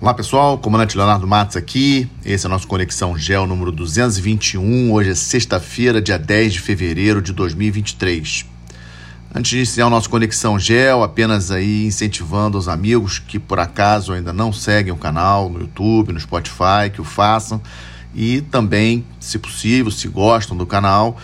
Olá pessoal, comandante Leonardo Matos aqui. Esse é o nosso Conexão Gel número 221. Hoje é sexta-feira, dia 10 de fevereiro de 2023. Antes de iniciar o nosso Conexão Gel, apenas aí incentivando os amigos que por acaso ainda não seguem o canal no YouTube, no Spotify, que o façam. E também, se possível, se gostam do canal,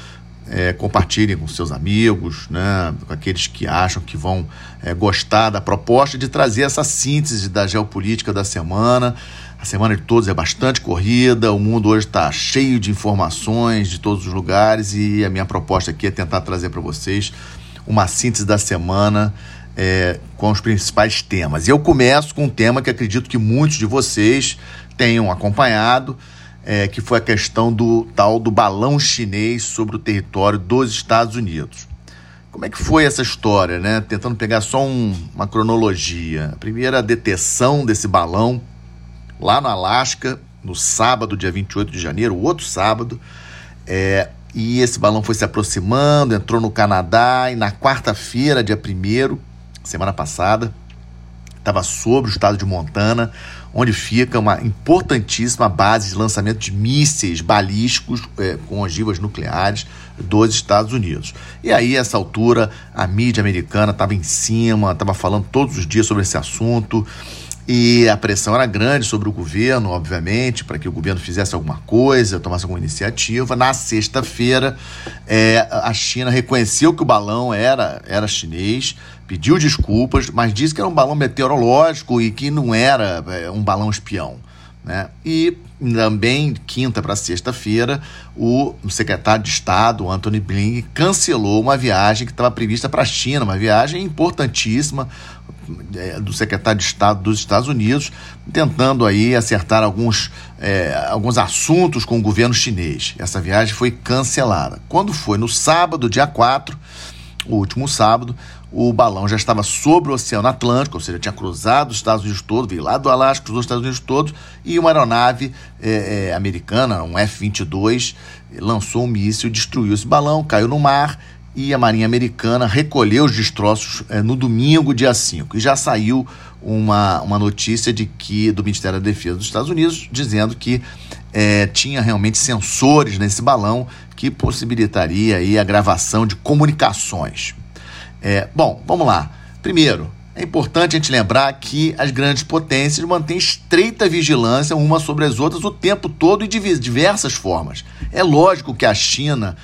é, compartilhem com seus amigos, né, com aqueles que acham que vão é, gostar da proposta de trazer essa síntese da geopolítica da semana. A semana de todos é bastante corrida, o mundo hoje está cheio de informações de todos os lugares e a minha proposta aqui é tentar trazer para vocês uma síntese da semana é, com os principais temas. E eu começo com um tema que acredito que muitos de vocês tenham acompanhado é, que foi a questão do tal do balão chinês sobre o território dos Estados Unidos. Como é que foi essa história, né? Tentando pegar só um, uma cronologia. A primeira detecção desse balão lá no Alasca, no sábado, dia 28 de janeiro, outro sábado, é, e esse balão foi se aproximando, entrou no Canadá, e na quarta-feira, dia 1 semana passada, estava sobre o estado de Montana, onde fica uma importantíssima base de lançamento de mísseis balísticos é, com ogivas nucleares dos Estados Unidos. E aí, essa altura, a mídia americana estava em cima, estava falando todos os dias sobre esse assunto. E a pressão era grande sobre o governo, obviamente, para que o governo fizesse alguma coisa, tomasse alguma iniciativa. Na sexta-feira, é, a China reconheceu que o balão era, era chinês, pediu desculpas, mas disse que era um balão meteorológico e que não era é, um balão espião. Né? E também, quinta para sexta-feira, o secretário de Estado, Anthony Blinken, cancelou uma viagem que estava prevista para a China, uma viagem importantíssima é, do secretário de Estado dos Estados Unidos, tentando aí acertar alguns, é, alguns assuntos com o governo chinês. Essa viagem foi cancelada. Quando foi no sábado, dia 4, o último sábado, o balão já estava sobre o Oceano Atlântico, ou seja, tinha cruzado os Estados Unidos todos, veio lá do Alasca, cruzou os Estados Unidos todos, e uma aeronave é, é, americana, um F-22, lançou um míssil, destruiu esse balão, caiu no mar, e a Marinha Americana recolheu os destroços é, no domingo, dia 5. E já saiu uma, uma notícia de que do Ministério da Defesa dos Estados Unidos dizendo que é, tinha realmente sensores nesse balão que possibilitaria aí a gravação de comunicações. É, bom, vamos lá. Primeiro, é importante a gente lembrar que as grandes potências mantêm estreita vigilância umas sobre as outras o tempo todo e de diversas formas. É lógico que a China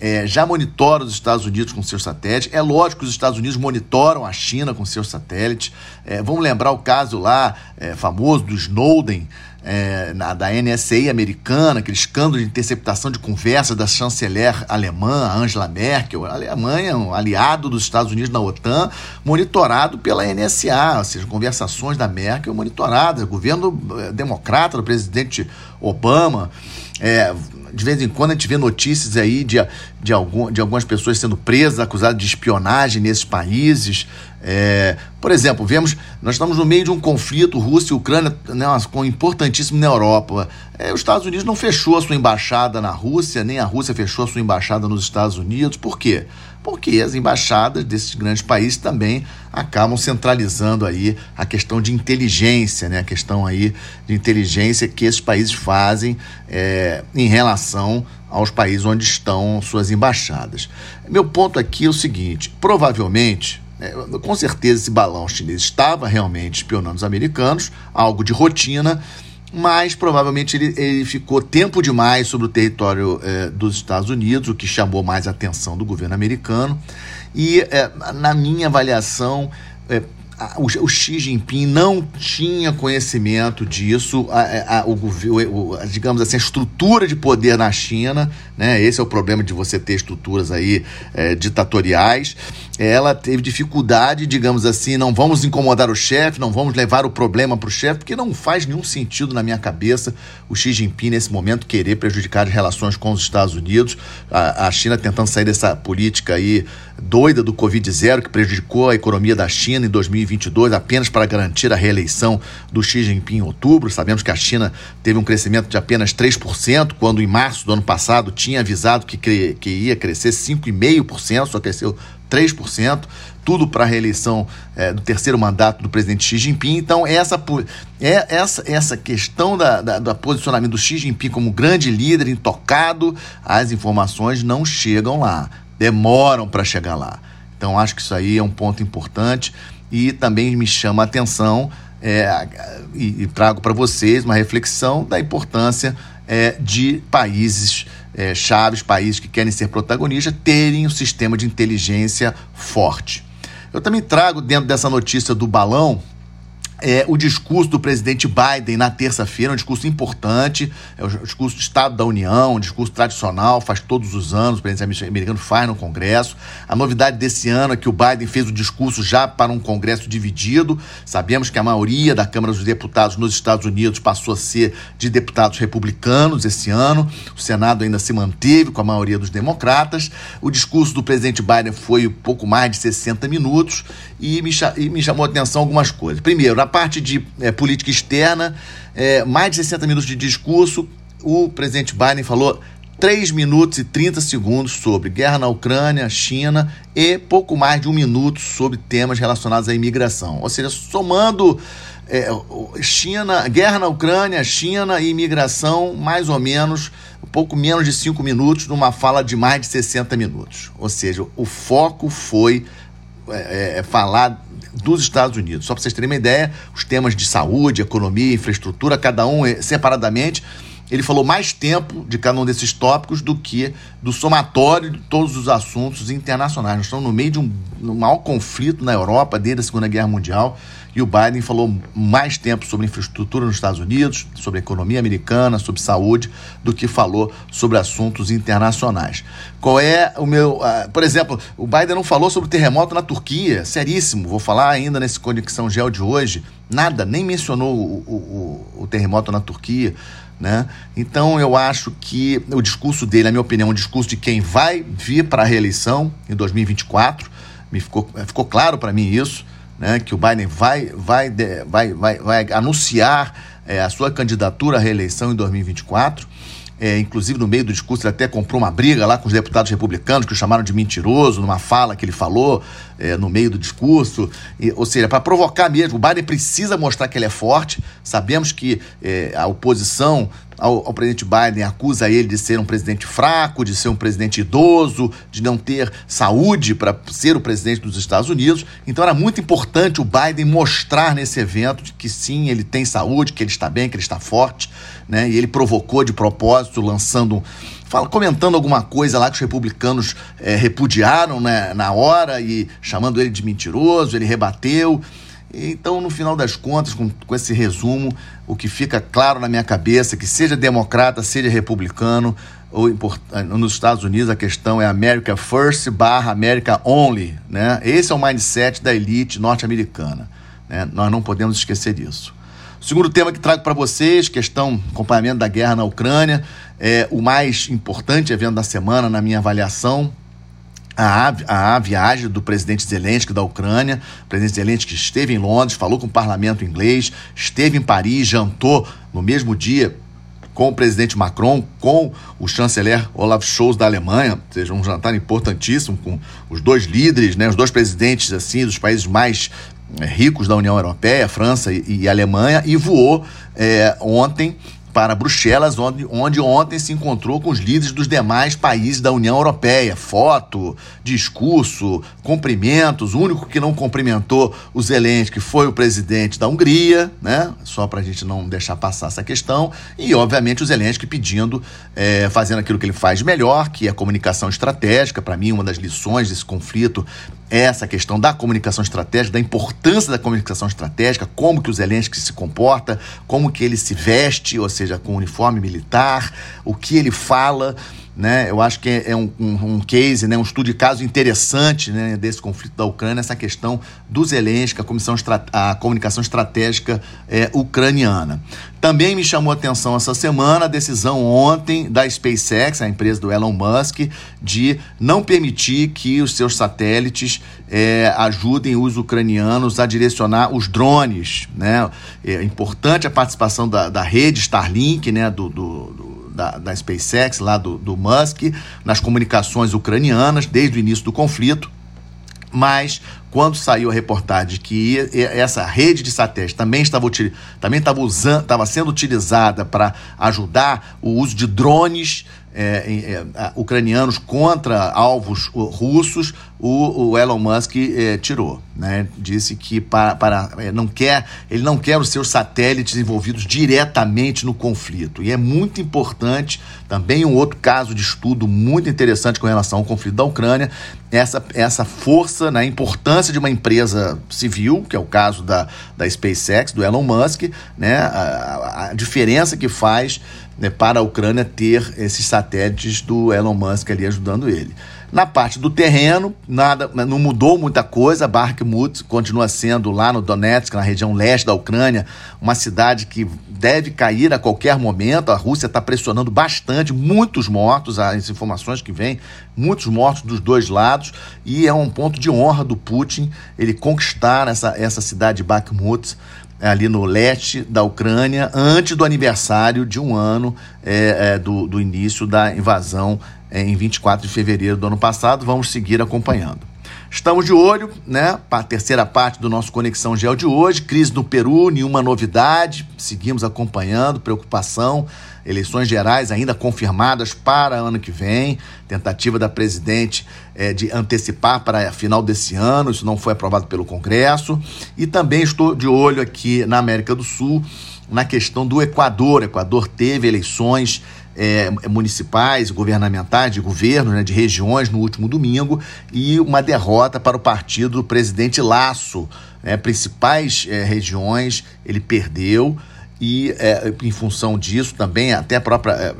é, já monitora os Estados Unidos com seus satélites. É lógico que os Estados Unidos monitoram a China com seus satélites. É, vamos lembrar o caso lá é, famoso do Snowden, é, na, da NSA americana, aquele escândalo de interceptação de conversas da chanceler alemã, Angela Merkel. A Alemanha, um aliado dos Estados Unidos na OTAN, monitorado pela NSA, ou seja, conversações da Merkel monitoradas, governo é, democrata do presidente Obama. É, de vez em quando a gente vê notícias aí de, de, algum, de algumas pessoas sendo presas, acusadas de espionagem nesses países. É, por exemplo, vemos, nós estamos no meio de um conflito Rússia e Ucrânia né, importantíssimo na Europa. É, os Estados Unidos não fechou a sua embaixada na Rússia, nem a Rússia fechou a sua embaixada nos Estados Unidos. Por quê? Porque as embaixadas desses grandes países também acabam centralizando aí a questão de inteligência, né? a questão aí de inteligência que esses países fazem é, em relação aos países onde estão suas embaixadas. Meu ponto aqui é o seguinte: provavelmente é, com certeza esse balão chinês estava realmente espionando os americanos, algo de rotina, mas provavelmente ele, ele ficou tempo demais sobre o território é, dos Estados Unidos, o que chamou mais a atenção do governo americano. E, é, na minha avaliação, é, o, o, Xi Jinping não tinha conhecimento disso, a, a, o, o, digamos assim, a estrutura de poder na China, né? Esse é o problema de você ter estruturas aí é, ditatoriais ela teve dificuldade, digamos assim, não vamos incomodar o chefe, não vamos levar o problema para o chefe, porque não faz nenhum sentido na minha cabeça o Xi Jinping, nesse momento, querer prejudicar as relações com os Estados Unidos, a, a China tentando sair dessa política aí doida do Covid-0, que prejudicou a economia da China em 2020 2022 apenas para garantir a reeleição do Xi Jinping em outubro. Sabemos que a China teve um crescimento de apenas 3%, quando em março do ano passado tinha avisado que, que ia crescer 5,5%, só cresceu 3%, tudo para a reeleição é, do terceiro mandato do presidente Xi Jinping. Então, essa, é, essa, essa questão da, da, do posicionamento do Xi Jinping como grande líder, intocado, as informações não chegam lá, demoram para chegar lá. Então, acho que isso aí é um ponto importante e também me chama a atenção é, e, e trago para vocês uma reflexão da importância é, de países é, chaves, países que querem ser protagonistas, terem um sistema de inteligência forte. Eu também trago dentro dessa notícia do balão é, o discurso do presidente Biden na terça-feira, um discurso importante, é o discurso do Estado da União, um discurso tradicional, faz todos os anos, o presidente americano faz no Congresso. A novidade desse ano é que o Biden fez o discurso já para um Congresso dividido. Sabemos que a maioria da Câmara dos Deputados nos Estados Unidos passou a ser de deputados republicanos esse ano. O Senado ainda se manteve com a maioria dos democratas. O discurso do presidente Biden foi pouco mais de 60 minutos e me, e me chamou a atenção algumas coisas. Primeiro, na parte de é, política externa, é, mais de 60 minutos de discurso, o presidente Biden falou 3 minutos e 30 segundos sobre guerra na Ucrânia, China e pouco mais de um minuto sobre temas relacionados à imigração. Ou seja, somando é, China, guerra na Ucrânia, China e imigração, mais ou menos, pouco menos de 5 minutos, numa fala de mais de 60 minutos. Ou seja, o foco foi é, é, é, falar dos Estados Unidos. Só para vocês terem uma ideia, os temas de saúde, economia, infraestrutura, cada um é, separadamente, ele falou mais tempo de cada um desses tópicos do que do somatório de todos os assuntos internacionais. Nós estamos no meio de um, um maior conflito na Europa desde a Segunda Guerra Mundial e o Biden falou mais tempo sobre infraestrutura nos Estados Unidos, sobre economia americana, sobre saúde, do que falou sobre assuntos internacionais. Qual é o meu. Uh, por exemplo, o Biden não falou sobre o terremoto na Turquia, seríssimo. Vou falar ainda nesse Conexão Gel de hoje. Nada, nem mencionou o, o, o, o terremoto na Turquia. Né? Então eu acho que o discurso dele, na minha opinião, é um discurso de quem vai vir para a reeleição em 2024. Me ficou, ficou claro para mim isso né, que o Biden vai, vai, vai, vai, vai anunciar é, a sua candidatura à reeleição em 2024. É, inclusive, no meio do discurso, ele até comprou uma briga lá com os deputados republicanos, que o chamaram de mentiroso, numa fala que ele falou é, no meio do discurso. E, ou seja, para provocar mesmo, o Biden precisa mostrar que ele é forte. Sabemos que é, a oposição ao, ao, presidente Biden acusa ele de ser um presidente fraco, de ser um presidente idoso, de não ter saúde para ser o presidente dos Estados Unidos. Então era muito importante o Biden mostrar nesse evento que sim, ele tem saúde, que ele está bem, que ele está forte, né? E ele provocou de propósito, lançando fala, comentando alguma coisa lá que os republicanos é, repudiaram né, na hora e chamando ele de mentiroso, ele rebateu. Então, no final das contas, com, com esse resumo, o que fica claro na minha cabeça é que seja democrata, seja republicano, ou nos Estados Unidos a questão é America First barra America Only. Né? Esse é o mindset da elite norte-americana. Né? Nós não podemos esquecer disso. Segundo tema que trago para vocês, questão acompanhamento da guerra na Ucrânia, é o mais importante evento da semana, na minha avaliação, a, a, viagem do presidente Zelensky da Ucrânia. O presidente Zelensky esteve em Londres, falou com o parlamento inglês, esteve em Paris, jantou no mesmo dia com o presidente Macron, com o chanceler Olaf Scholz da Alemanha, ou seja, um jantar importantíssimo com os dois líderes, né, os dois presidentes assim dos países mais é, ricos da União Europeia, França e, e Alemanha, e voou é, ontem para Bruxelas, onde, onde ontem se encontrou com os líderes dos demais países da União Europeia. Foto, discurso, cumprimentos. O único que não cumprimentou o Zelensky foi o presidente da Hungria, né? Só para a gente não deixar passar essa questão. E, obviamente, o Zelensky pedindo, é, fazendo aquilo que ele faz melhor, que é a comunicação estratégica. Para mim, uma das lições desse conflito essa questão da comunicação estratégica, da importância da comunicação estratégica, como que o Zelensky se comporta, como que ele se veste, ou seja, com uniforme militar, o que ele fala, né? Eu acho que é, um, um, um, case, né? um estudo de caso interessante né? desse conflito da Ucrânia, essa questão do Zelensky, a, comissão a comunicação estratégica é, ucraniana. Também me chamou a atenção essa semana a decisão ontem da SpaceX, a empresa do Elon Musk, de não permitir que os seus satélites é, ajudem os ucranianos a direcionar os drones. Né? É importante a participação da, da rede Starlink, né? do, do, da, da SpaceX, lá do, do Musk, nas comunicações ucranianas, desde o início do conflito. Mas quando saiu a reportagem que essa rede de satélites também estava, também estava, usando, estava sendo utilizada para ajudar o uso de drones é, é, ucranianos contra alvos russos, o, o Elon Musk é, tirou. Né? Disse que para, para, é, não quer, ele não quer os seus satélites envolvidos diretamente no conflito. E é muito importante, também um outro caso de estudo muito interessante com relação ao conflito da Ucrânia, essa, essa força, né, a de uma empresa civil, que é o caso da, da SpaceX, do Elon Musk, né, a, a diferença que faz né, para a Ucrânia ter esses satélites do Elon Musk ali ajudando ele. Na parte do terreno, nada, não mudou muita coisa. Bakhmut continua sendo lá no Donetsk, na região leste da Ucrânia, uma cidade que deve cair a qualquer momento. A Rússia está pressionando bastante, muitos mortos, as informações que vêm, muitos mortos dos dois lados, e é um ponto de honra do Putin ele conquistar essa, essa cidade de Bakhmut ali no leste da Ucrânia, antes do aniversário de um ano é, é, do, do início da invasão em 24 de fevereiro do ano passado. Vamos seguir acompanhando. Estamos de olho, né, para a terceira parte do nosso Conexão Gel de hoje. Crise no Peru, nenhuma novidade. Seguimos acompanhando, preocupação. Eleições gerais ainda confirmadas para ano que vem. Tentativa da presidente é, de antecipar para final desse ano. Isso não foi aprovado pelo Congresso. E também estou de olho aqui na América do Sul na questão do Equador. O Equador teve eleições é, municipais, governamentais, de governo, né, de regiões no último domingo e uma derrota para o partido do presidente Laço. Né, principais é, regiões ele perdeu e é, em função disso também até a própria é,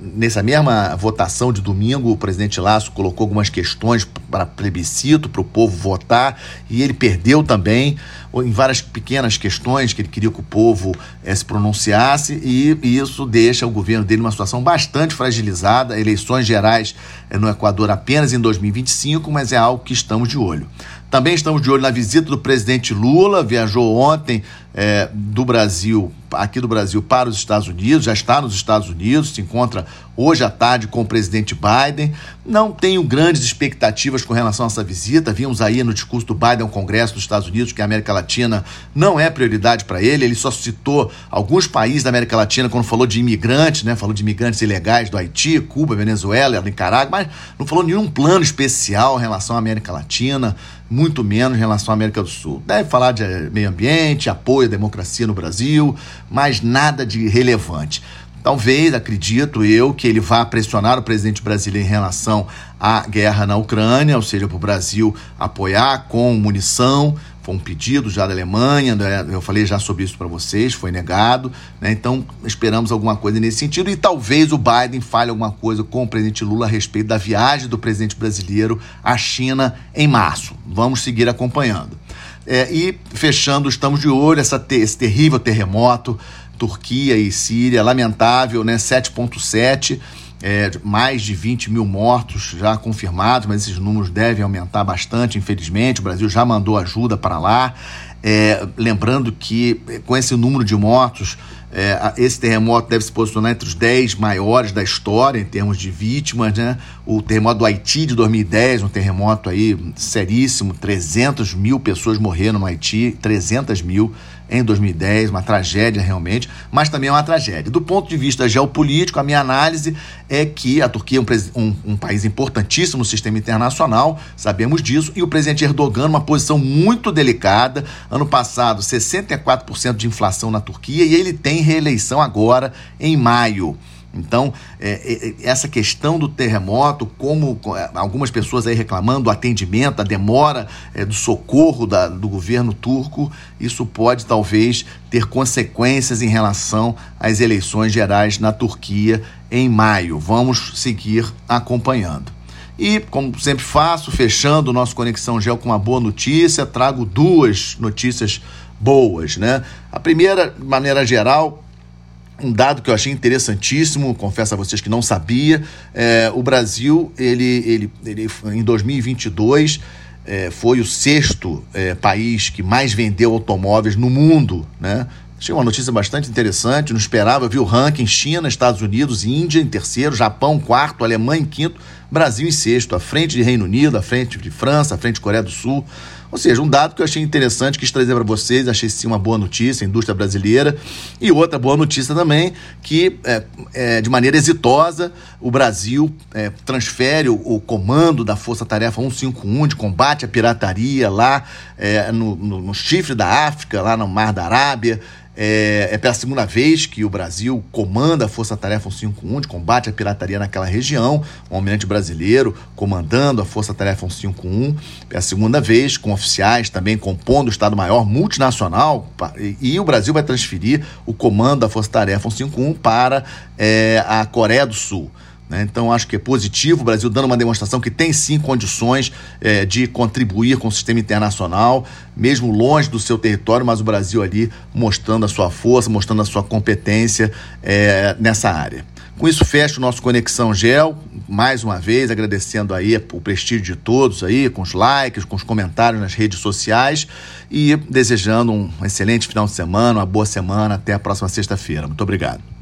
nessa mesma votação de domingo o presidente Laço colocou algumas questões para plebiscito para o povo votar e ele perdeu também em várias pequenas questões que ele queria que o povo é, se pronunciasse e, e isso deixa o governo dele numa situação bastante fragilizada. Eleições gerais é, no Equador apenas em 2025 mas é algo que estamos de olho. Também estamos de olho na visita do presidente Lula, viajou ontem é, do Brasil, aqui do Brasil, para os Estados Unidos, já está nos Estados Unidos, se encontra hoje à tarde com o presidente Biden. Não tenho grandes expectativas com relação a essa visita. Vimos aí no discurso do Biden ao Congresso dos Estados Unidos que a América Latina não é prioridade para ele. Ele só citou alguns países da América Latina quando falou de imigrantes, né? Falou de imigrantes ilegais do Haiti, Cuba, Venezuela, Nicarágua, mas não falou nenhum plano especial em relação à América Latina, muito menos em relação à América do Sul. Deve falar de meio ambiente, apoio à democracia no Brasil, mas nada de relevante. Talvez, acredito eu, que ele vá pressionar o presidente brasileiro em relação à guerra na Ucrânia, ou seja, para o Brasil apoiar com munição. Foi um pedido já da Alemanha, né? eu falei já sobre isso para vocês, foi negado. Né? Então, esperamos alguma coisa nesse sentido. E talvez o Biden fale alguma coisa com o presidente Lula a respeito da viagem do presidente brasileiro à China em março. Vamos seguir acompanhando. É, e fechando, estamos de olho essa, esse terrível terremoto Turquia e Síria, lamentável, né? 7,7, é, mais de 20 mil mortos já confirmados, mas esses números devem aumentar bastante, infelizmente. O Brasil já mandou ajuda para lá. É, lembrando que com esse número de mortos, é, esse terremoto deve se posicionar entre os 10 maiores da história em termos de vítimas, né? O terremoto do Haiti de 2010, um terremoto aí seríssimo, 300 mil pessoas morreram no Haiti, 300 mil em 2010, uma tragédia realmente, mas também é uma tragédia. Do ponto de vista geopolítico, a minha análise é que a Turquia é um, um, um país importantíssimo no sistema internacional, sabemos disso, e o presidente Erdogan, uma posição muito delicada. Ano passado, 64% de inflação na Turquia e ele tem reeleição agora em maio. Então, é, é, essa questão do terremoto, como é, algumas pessoas aí reclamando do atendimento, a demora é, do socorro da, do governo turco, isso pode talvez ter consequências em relação às eleições gerais na Turquia em maio. Vamos seguir acompanhando. E, como sempre faço, fechando o nosso Conexão Gel com uma boa notícia, trago duas notícias boas, né? A primeira, de maneira geral, um dado que eu achei interessantíssimo, confesso a vocês que não sabia, é, o Brasil, ele, ele, ele em 2022, é, foi o sexto é, país que mais vendeu automóveis no mundo, né? Achei uma notícia bastante interessante, não esperava, eu vi o ranking China, Estados Unidos, Índia em terceiro, Japão quarto, Alemanha em quinto, Brasil em sexto, à frente de Reino Unido, à frente de França, à frente de Coreia do Sul. Ou seja, um dado que eu achei interessante, quis trazer para vocês, achei sim uma boa notícia, indústria brasileira. E outra boa notícia também, que é, é, de maneira exitosa o Brasil é, transfere o, o, comando da Força Tarefa 151 de combate à pirataria lá é, no, no, no chifre da África, lá no Mar da Arábia. É, é, pela segunda vez que o Brasil comanda a Força Tarefa 151 de combate à pirataria naquela região, um almirante brasileiro comandando a Força Tarefa 151. É a segunda vez, com oficiais também compondo o Estado-Maior multinacional, e, o Brasil vai transferir o comando da Força Tarefa 151 para é, a Coreia do Sul. Né? Então, acho que é positivo o Brasil dando uma demonstração que tem sim condições é, de contribuir com o sistema internacional, mesmo longe do seu território, mas o Brasil ali mostrando a sua força, mostrando a sua competência é, nessa área. Com isso, fecho o nosso Conexão Gel, mais uma vez agradecendo aí o prestígio de todos aí, com os likes, com os comentários nas redes sociais e desejando um excelente final de semana, uma boa semana, até a próxima sexta-feira. Muito obrigado.